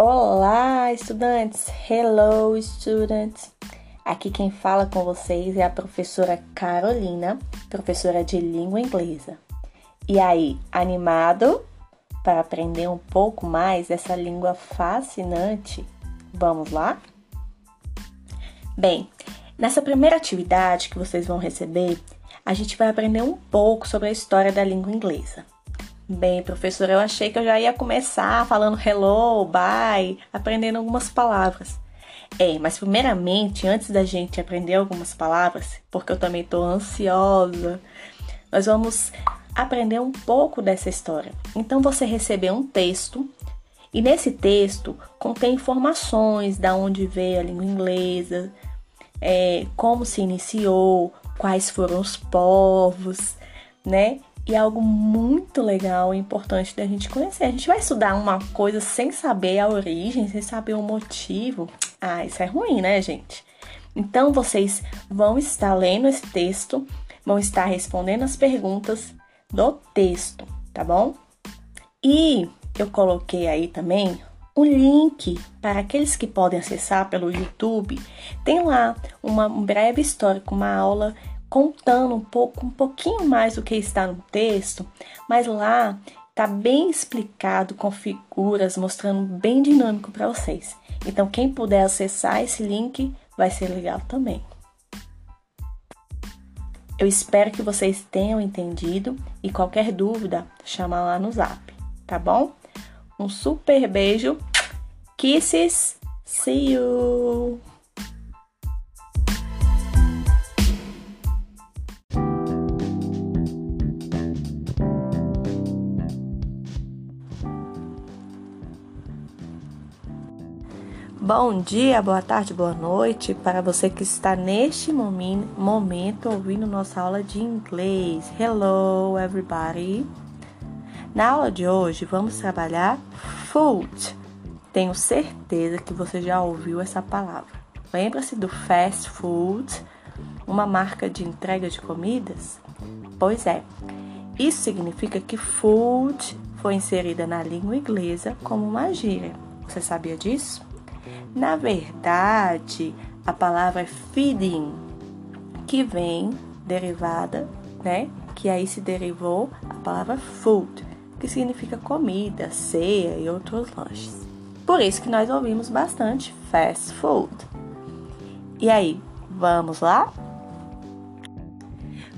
Olá, estudantes! Hello, students! Aqui quem fala com vocês é a professora Carolina, professora de língua inglesa. E aí, animado para aprender um pouco mais dessa língua fascinante? Vamos lá? Bem, nessa primeira atividade que vocês vão receber, a gente vai aprender um pouco sobre a história da língua inglesa. Bem, professora, eu achei que eu já ia começar falando hello, bye, aprendendo algumas palavras. É, mas primeiramente, antes da gente aprender algumas palavras, porque eu também estou ansiosa, nós vamos aprender um pouco dessa história. Então você recebeu um texto e nesse texto contém informações da onde veio a língua inglesa, é, como se iniciou, quais foram os povos, né? E é algo muito legal e importante da gente conhecer. A gente vai estudar uma coisa sem saber a origem, sem saber o motivo. Ah, isso é ruim, né, gente? Então vocês vão estar lendo esse texto, vão estar respondendo as perguntas do texto, tá bom? E eu coloquei aí também o link para aqueles que podem acessar pelo YouTube. Tem lá uma um breve história com uma aula contando um pouco, um pouquinho mais do que está no texto, mas lá está bem explicado com figuras, mostrando bem dinâmico para vocês. Então, quem puder acessar esse link vai ser legal também. Eu espero que vocês tenham entendido e qualquer dúvida, chama lá no zap, tá bom? Um super beijo. Kisses. See you. Bom dia, boa tarde, boa noite para você que está neste momento ouvindo nossa aula de inglês. Hello, everybody! Na aula de hoje vamos trabalhar food. Tenho certeza que você já ouviu essa palavra. Lembra-se do fast food, uma marca de entrega de comidas? Pois é, isso significa que food foi inserida na língua inglesa como uma gíria. Você sabia disso? Na verdade, a palavra feeding, que vem derivada, né? Que aí se derivou a palavra food, que significa comida, ceia e outros lanches. Por isso que nós ouvimos bastante fast food. E aí, vamos lá?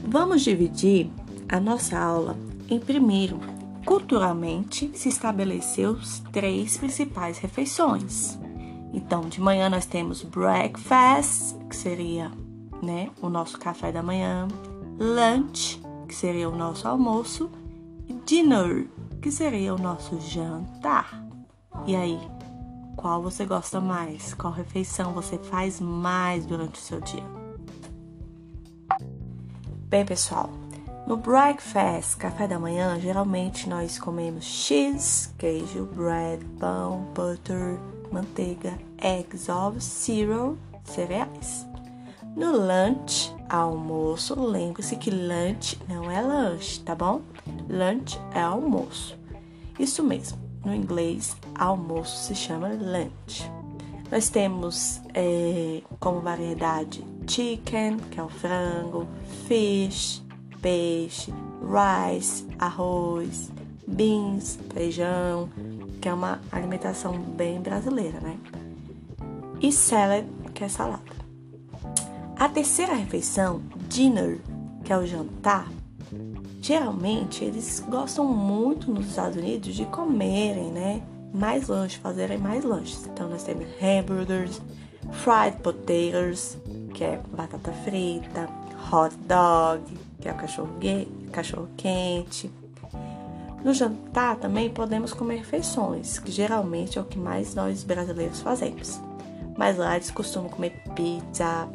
Vamos dividir a nossa aula em primeiro, culturalmente se estabeleceu três principais refeições. Então, de manhã nós temos breakfast, que seria né, o nosso café da manhã, lunch, que seria o nosso almoço, e dinner, que seria o nosso jantar. E aí, qual você gosta mais? Qual refeição você faz mais durante o seu dia? Bem, pessoal, no breakfast, café da manhã, geralmente nós comemos cheese, queijo, bread, pão, butter, manteiga, eggs, ovos, cereal, cereais. No lunch, almoço, lembre-se que lunch não é lanche, tá bom? Lunch é almoço. Isso mesmo, no inglês, almoço se chama lunch. Nós temos é, como variedade chicken, que é o frango, fish, peixe, rice, arroz, beans, feijão, que é uma alimentação bem brasileira, né? E salad, que é salada. A terceira refeição, dinner, que é o jantar, geralmente eles gostam muito nos Estados Unidos de comerem, né? Mais lanches, fazerem mais lanches. Então nós temos hamburgers, fried potatoes, que é batata frita, hot dog, que é o cachorro, cachorro quente, no jantar também podemos comer refeições, que geralmente é o que mais nós brasileiros fazemos. Mas lá eles costumam comer pizza,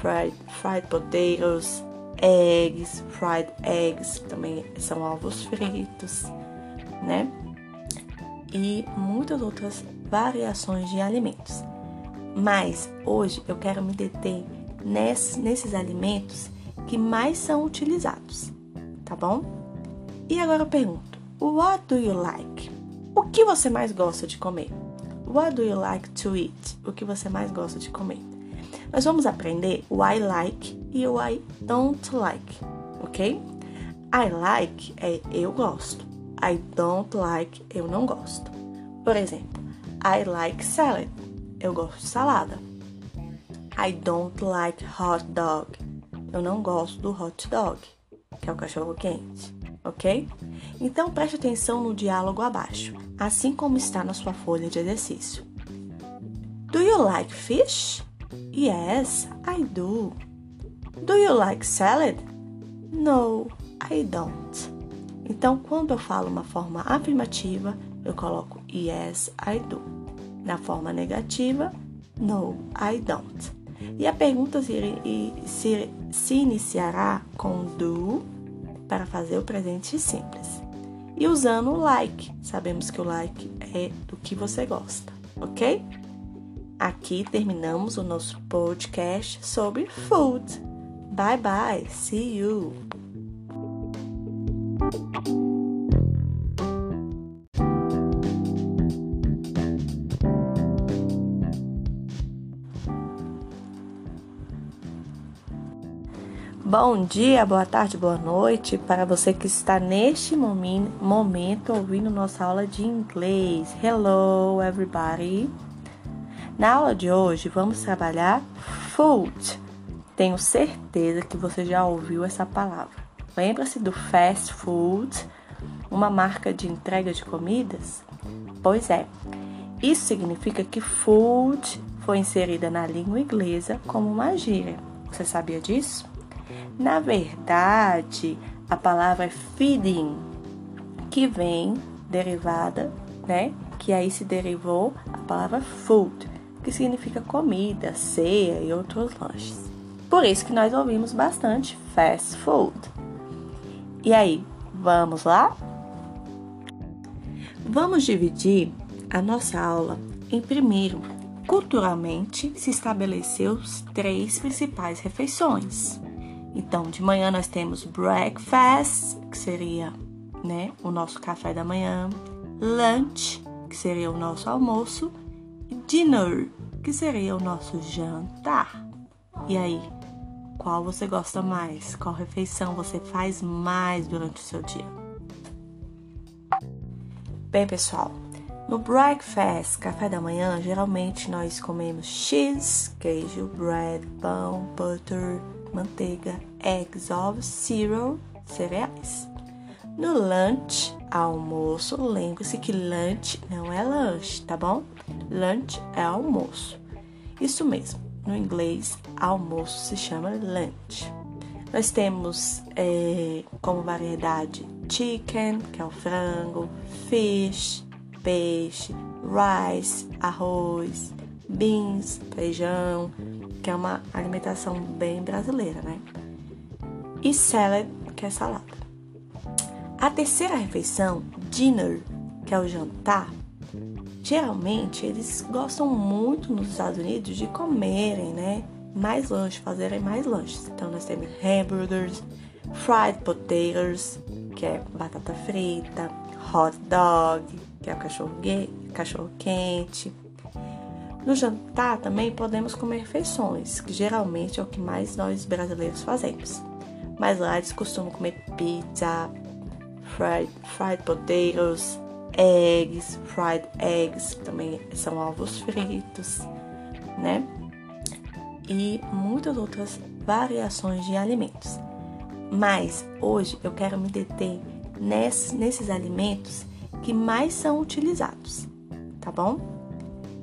fried, fried potatoes, eggs, fried eggs, também são ovos fritos, né? E muitas outras variações de alimentos. Mas hoje eu quero me deter nesses, nesses alimentos que mais são utilizados, tá bom? E agora eu pergunto: What do you like? O que você mais gosta de comer? What do you like to eat? O que você mais gosta de comer? Nós vamos aprender o I like e o I don't like, ok? I like é eu gosto. I don't like, eu não gosto. Por exemplo, I like salad. Eu gosto de salada. I don't like hot dog. Eu não gosto do hot dog, que é o cachorro quente, ok? Então preste atenção no diálogo abaixo, assim como está na sua folha de exercício. Do you like fish? Yes, I do. Do you like salad? No, I don't. Então, quando eu falo uma forma afirmativa, eu coloco yes, I do. Na forma negativa, no, I don't. E a pergunta se, se, se iniciará com do para fazer o presente simples. E usando o like. Sabemos que o like é do que você gosta, ok? Aqui terminamos o nosso podcast sobre food. Bye bye. See you. Bom dia, boa tarde, boa noite para você que está neste momento ouvindo nossa aula de inglês. Hello, everybody! Na aula de hoje vamos trabalhar food. Tenho certeza que você já ouviu essa palavra. Lembra-se do fast food, uma marca de entrega de comidas? Pois é, isso significa que food foi inserida na língua inglesa como uma gíria. Você sabia disso? Na verdade, a palavra feeding, que vem derivada, né? Que aí se derivou a palavra food, que significa comida, ceia e outros lanches. Por isso que nós ouvimos bastante fast food. E aí, vamos lá? Vamos dividir a nossa aula em primeiro, culturalmente se estabeleceu três principais refeições. Então, de manhã nós temos breakfast, que seria né, o nosso café da manhã, lunch, que seria o nosso almoço, e dinner, que seria o nosso jantar. E aí, qual você gosta mais? Qual refeição você faz mais durante o seu dia? Bem, pessoal, no breakfast, café da manhã, geralmente nós comemos cheese, queijo, bread, pão, butter, manteiga, eggs, ovos, cereal, cereais. No lunch, almoço, lembre-se que lunch não é lanche, tá bom? Lunch é almoço. Isso mesmo, no inglês, almoço se chama lunch. Nós temos é, como variedade chicken, que é o frango, fish, peixe, rice, arroz, beans, feijão, que é uma alimentação bem brasileira, né? E salad, que é salada. A terceira refeição, dinner, que é o jantar, geralmente eles gostam muito nos Estados Unidos de comerem, né? Mais lanches, fazerem mais lanches. Então nós temos hamburgers, fried potatoes, que é batata frita, hot dog, que é o cachorro, cachorro quente, no jantar também podemos comer refeições, que geralmente é o que mais nós brasileiros fazemos. Mas lá eles costumam comer pizza, fried, fried potatoes, eggs, fried eggs, também são ovos fritos, né? E muitas outras variações de alimentos. Mas hoje eu quero me deter nesses, nesses alimentos que mais são utilizados, tá bom?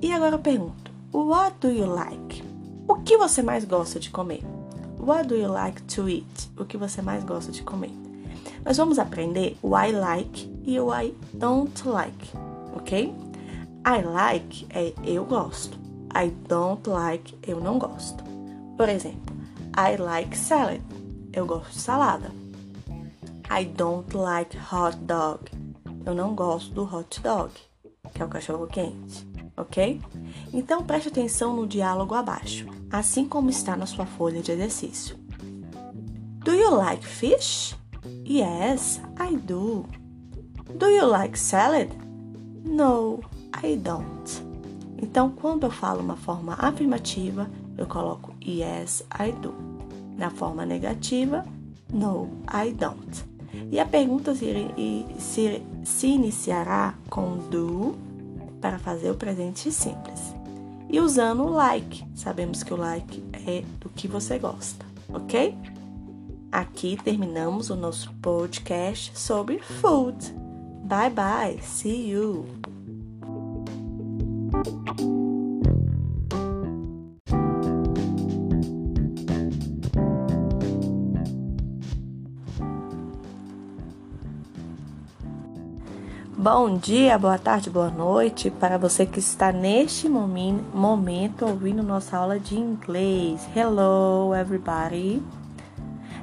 E agora eu pergunto: What do you like? O que você mais gosta de comer? What do you like to eat? O que você mais gosta de comer? Nós vamos aprender o I like e o I don't like, ok? I like é eu gosto. I don't like, eu não gosto. Por exemplo, I like salad. Eu gosto de salada. I don't like hot dog. Eu não gosto do hot dog, que é o cachorro quente ok? Então preste atenção no diálogo abaixo, assim como está na sua folha de exercício. Do you like fish? Yes, I do. Do you like salad? No, I don't. Então, quando eu falo uma forma afirmativa, eu coloco yes, I do. Na forma negativa, no, I don't. E a pergunta se, se, se iniciará com do para fazer o presente simples. E usando o like. Sabemos que o like é do que você gosta, ok? Aqui terminamos o nosso podcast sobre food. Bye bye, see you! Bom dia, boa tarde, boa noite para você que está neste momento ouvindo nossa aula de inglês. Hello, everybody!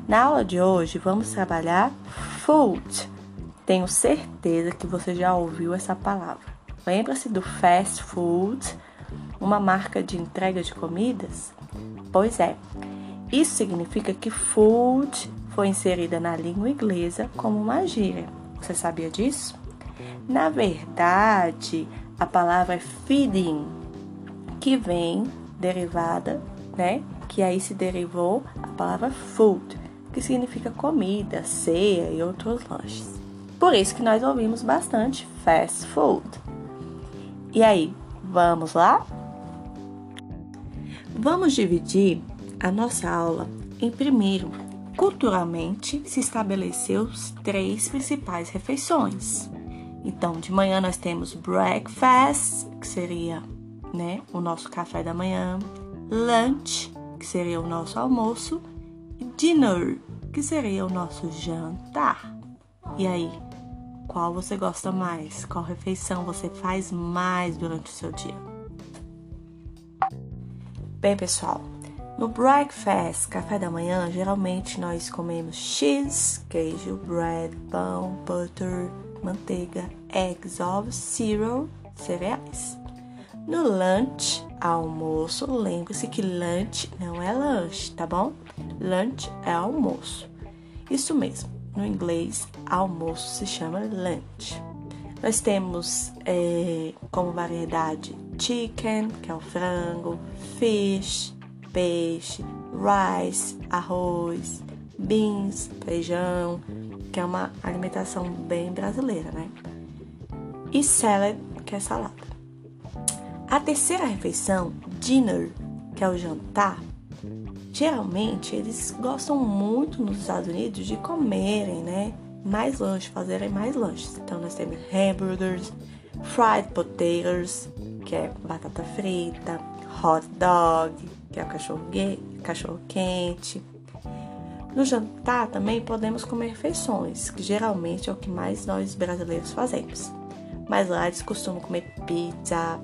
Na aula de hoje vamos trabalhar food. Tenho certeza que você já ouviu essa palavra. Lembra-se do fast food, uma marca de entrega de comidas? Pois é, isso significa que food foi inserida na língua inglesa como uma gíria. Você sabia disso? Na verdade, a palavra feeding, que vem derivada, né? Que aí se derivou a palavra food, que significa comida, ceia e outros lanches. Por isso que nós ouvimos bastante fast food. E aí, vamos lá? Vamos dividir a nossa aula em primeiro, culturalmente se estabeleceu três principais refeições. Então, de manhã nós temos breakfast, que seria né, o nosso café da manhã, lunch, que seria o nosso almoço, e dinner, que seria o nosso jantar. E aí, qual você gosta mais? Qual refeição você faz mais durante o seu dia? Bem, pessoal, no breakfast, café da manhã, geralmente nós comemos cheese, queijo, bread, pão, butter, manteiga, eggs, ovos, cereal, cereais. No lunch, almoço, lembre-se que lunch não é lanche, tá bom? Lunch é almoço. Isso mesmo, no inglês, almoço se chama lunch. Nós temos é, como variedade chicken, que é o frango, fish, peixe, rice, arroz, beans, feijão, que é uma alimentação bem brasileira, né? E salad, que é salada. A terceira refeição, dinner, que é o jantar, geralmente eles gostam muito nos Estados Unidos de comerem, né? Mais lanches, fazerem mais lanches. Então nós temos hamburgers, fried potatoes, que é batata frita, hot dog, que é o cachorro, cachorro quente, no jantar também podemos comer refeições, que geralmente é o que mais nós brasileiros fazemos. Mas lá eles costumam comer pizza,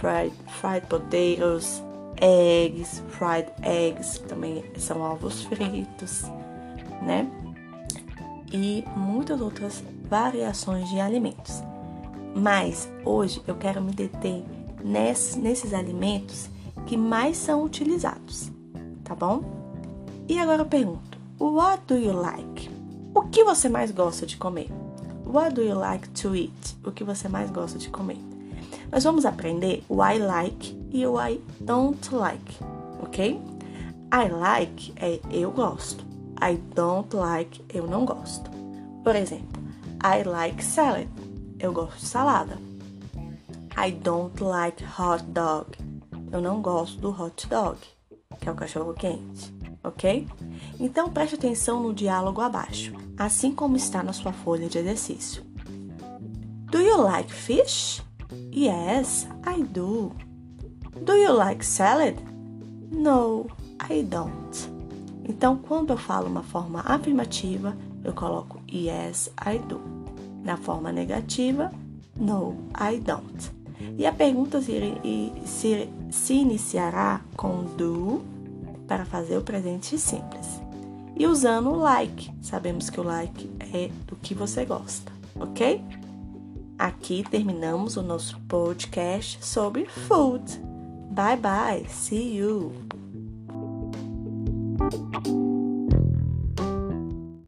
fried, fried potatoes, eggs, fried eggs, que também são ovos fritos, né? E muitas outras variações de alimentos. Mas hoje eu quero me deter nesses, nesses alimentos que mais são utilizados, tá bom? E agora eu pergunto: What do you like? O que você mais gosta de comer? What do you like to eat? O que você mais gosta de comer? Nós vamos aprender o I like e o I don't like, ok? I like é eu gosto. I don't like eu não gosto. Por exemplo, I like salad. Eu gosto de salada. I don't like hot dog. Eu não gosto do hot dog, que é o cachorro quente ok? Então preste atenção no diálogo abaixo, assim como está na sua folha de exercício. Do you like fish? Yes, I do. Do you like salad? No, I don't. Então, quando eu falo uma forma afirmativa, eu coloco yes, I do. Na forma negativa, no, I don't. E a pergunta se, se, se iniciará com do para fazer o presente simples. E usando o like, sabemos que o like é do que você gosta, ok? Aqui terminamos o nosso podcast sobre food. Bye bye, see you!